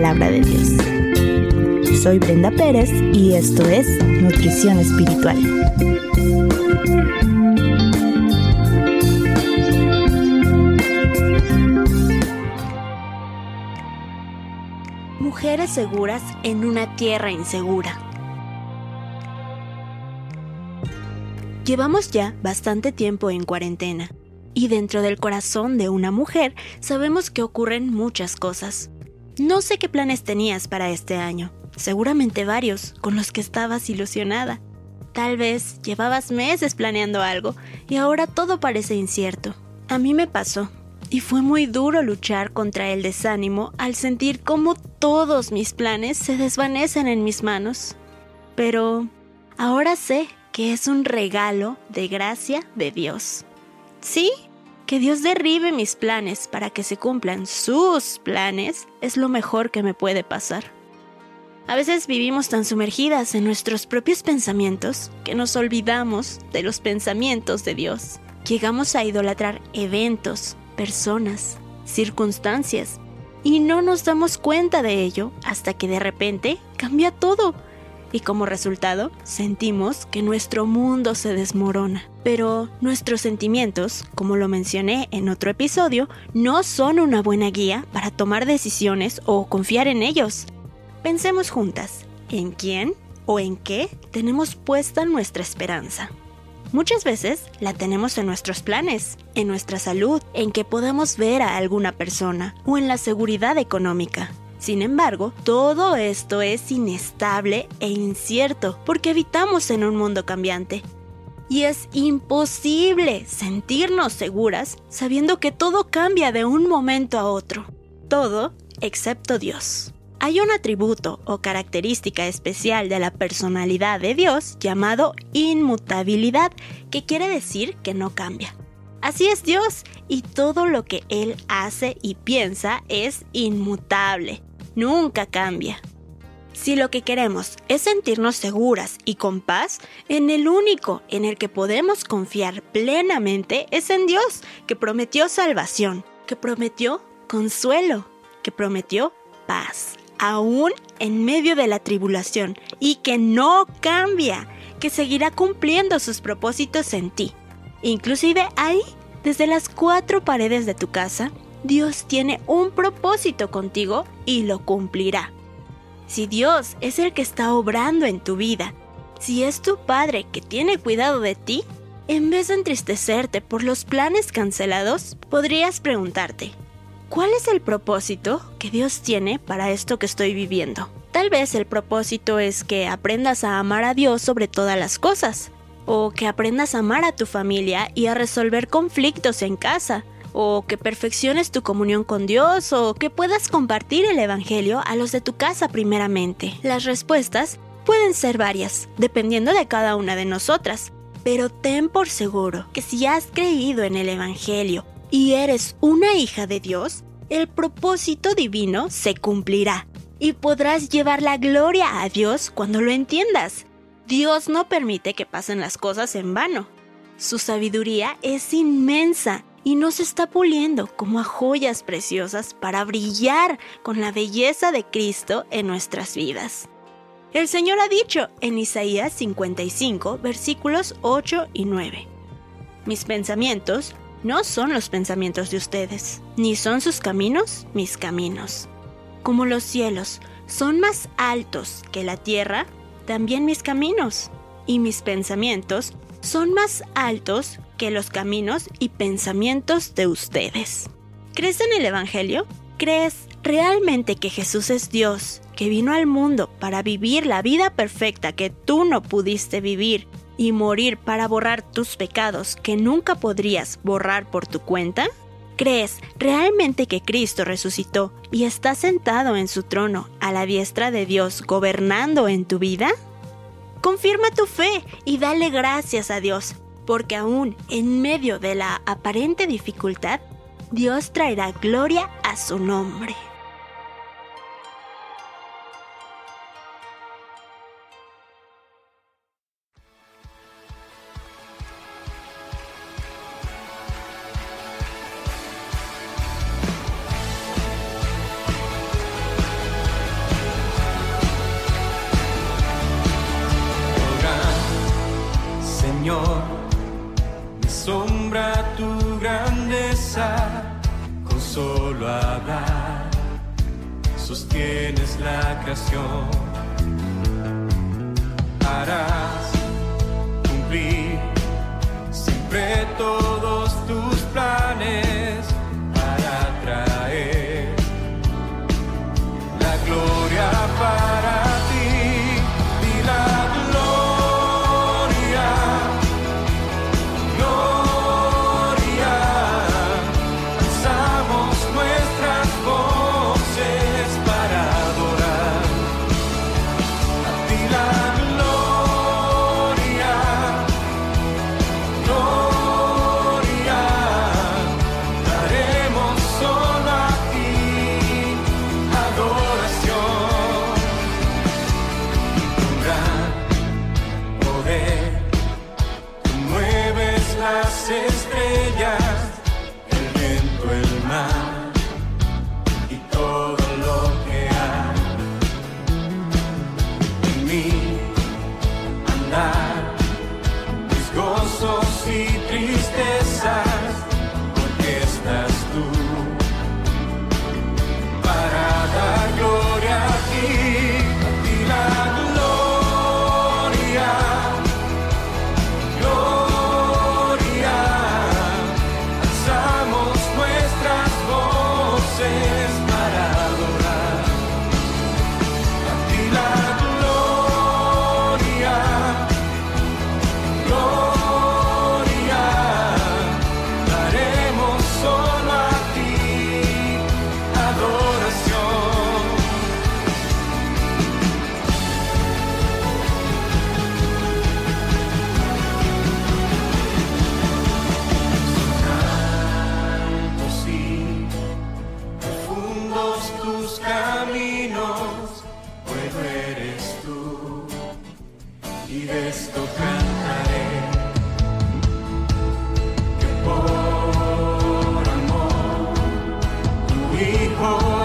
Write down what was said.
palabra de Dios. Soy Brenda Pérez y esto es Nutrición Espiritual. Mujeres seguras en una tierra insegura. Llevamos ya bastante tiempo en cuarentena y dentro del corazón de una mujer sabemos que ocurren muchas cosas. No sé qué planes tenías para este año, seguramente varios con los que estabas ilusionada. Tal vez llevabas meses planeando algo y ahora todo parece incierto. A mí me pasó y fue muy duro luchar contra el desánimo al sentir cómo todos mis planes se desvanecen en mis manos. Pero ahora sé que es un regalo de gracia de Dios. Sí, que Dios derribe mis planes para que se cumplan sus planes es lo mejor que me puede pasar. A veces vivimos tan sumergidas en nuestros propios pensamientos que nos olvidamos de los pensamientos de Dios. Llegamos a idolatrar eventos, personas, circunstancias, y no nos damos cuenta de ello hasta que de repente cambia todo y como resultado sentimos que nuestro mundo se desmorona. Pero nuestros sentimientos, como lo mencioné en otro episodio, no son una buena guía para tomar decisiones o confiar en ellos. Pensemos juntas, ¿en quién o en qué tenemos puesta nuestra esperanza? Muchas veces la tenemos en nuestros planes, en nuestra salud, en que podamos ver a alguna persona o en la seguridad económica. Sin embargo, todo esto es inestable e incierto porque habitamos en un mundo cambiante. Y es imposible sentirnos seguras sabiendo que todo cambia de un momento a otro. Todo excepto Dios. Hay un atributo o característica especial de la personalidad de Dios llamado inmutabilidad, que quiere decir que no cambia. Así es Dios, y todo lo que Él hace y piensa es inmutable nunca cambia. Si lo que queremos es sentirnos seguras y con paz, en el único en el que podemos confiar plenamente es en Dios, que prometió salvación, que prometió consuelo, que prometió paz, aún en medio de la tribulación, y que no cambia, que seguirá cumpliendo sus propósitos en ti. Inclusive ahí, desde las cuatro paredes de tu casa, Dios tiene un propósito contigo y lo cumplirá. Si Dios es el que está obrando en tu vida, si es tu Padre que tiene cuidado de ti, en vez de entristecerte por los planes cancelados, podrías preguntarte, ¿cuál es el propósito que Dios tiene para esto que estoy viviendo? Tal vez el propósito es que aprendas a amar a Dios sobre todas las cosas, o que aprendas a amar a tu familia y a resolver conflictos en casa, o que perfecciones tu comunión con Dios, o que puedas compartir el Evangelio a los de tu casa primeramente. Las respuestas pueden ser varias, dependiendo de cada una de nosotras, pero ten por seguro que si has creído en el Evangelio y eres una hija de Dios, el propósito divino se cumplirá y podrás llevar la gloria a Dios cuando lo entiendas. Dios no permite que pasen las cosas en vano. Su sabiduría es inmensa y nos está puliendo como a joyas preciosas para brillar con la belleza de Cristo en nuestras vidas. El Señor ha dicho en Isaías 55, versículos 8 y 9, Mis pensamientos no son los pensamientos de ustedes, ni son sus caminos mis caminos. Como los cielos son más altos que la tierra, también mis caminos, y mis pensamientos son más altos que los caminos y pensamientos de ustedes. ¿Crees en el Evangelio? ¿Crees realmente que Jesús es Dios, que vino al mundo para vivir la vida perfecta que tú no pudiste vivir y morir para borrar tus pecados que nunca podrías borrar por tu cuenta? ¿Crees realmente que Cristo resucitó y está sentado en su trono a la diestra de Dios gobernando en tu vida? Confirma tu fe y dale gracias a Dios porque aún en medio de la aparente dificultad, Dios traerá gloria a su nombre. Tienes la creación. Harás gozos y tristezas, home.